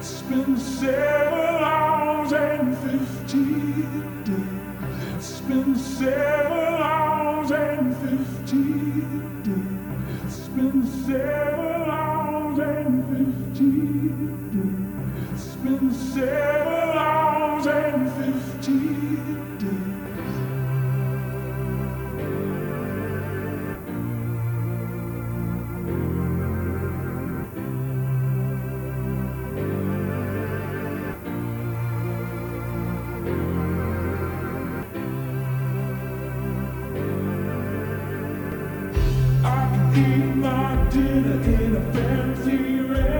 been seven hours and fifteen days. It's been seven hours and fifteen days. It's been seven hours and fifteen days. It's been seven hours and fifteen days. Eat my dinner in a fancy restaurant,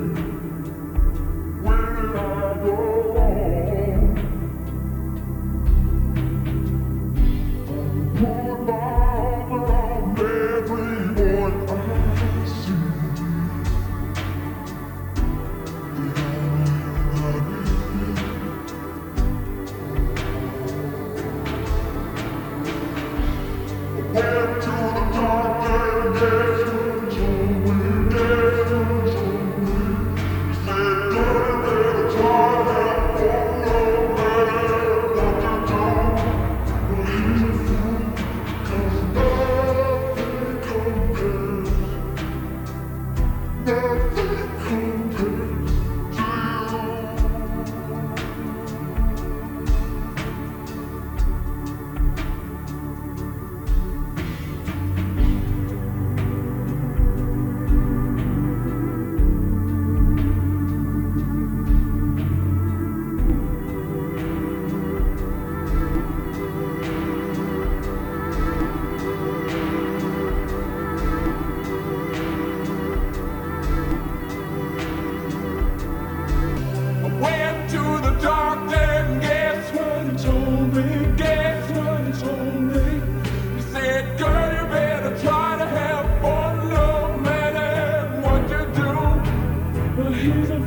you.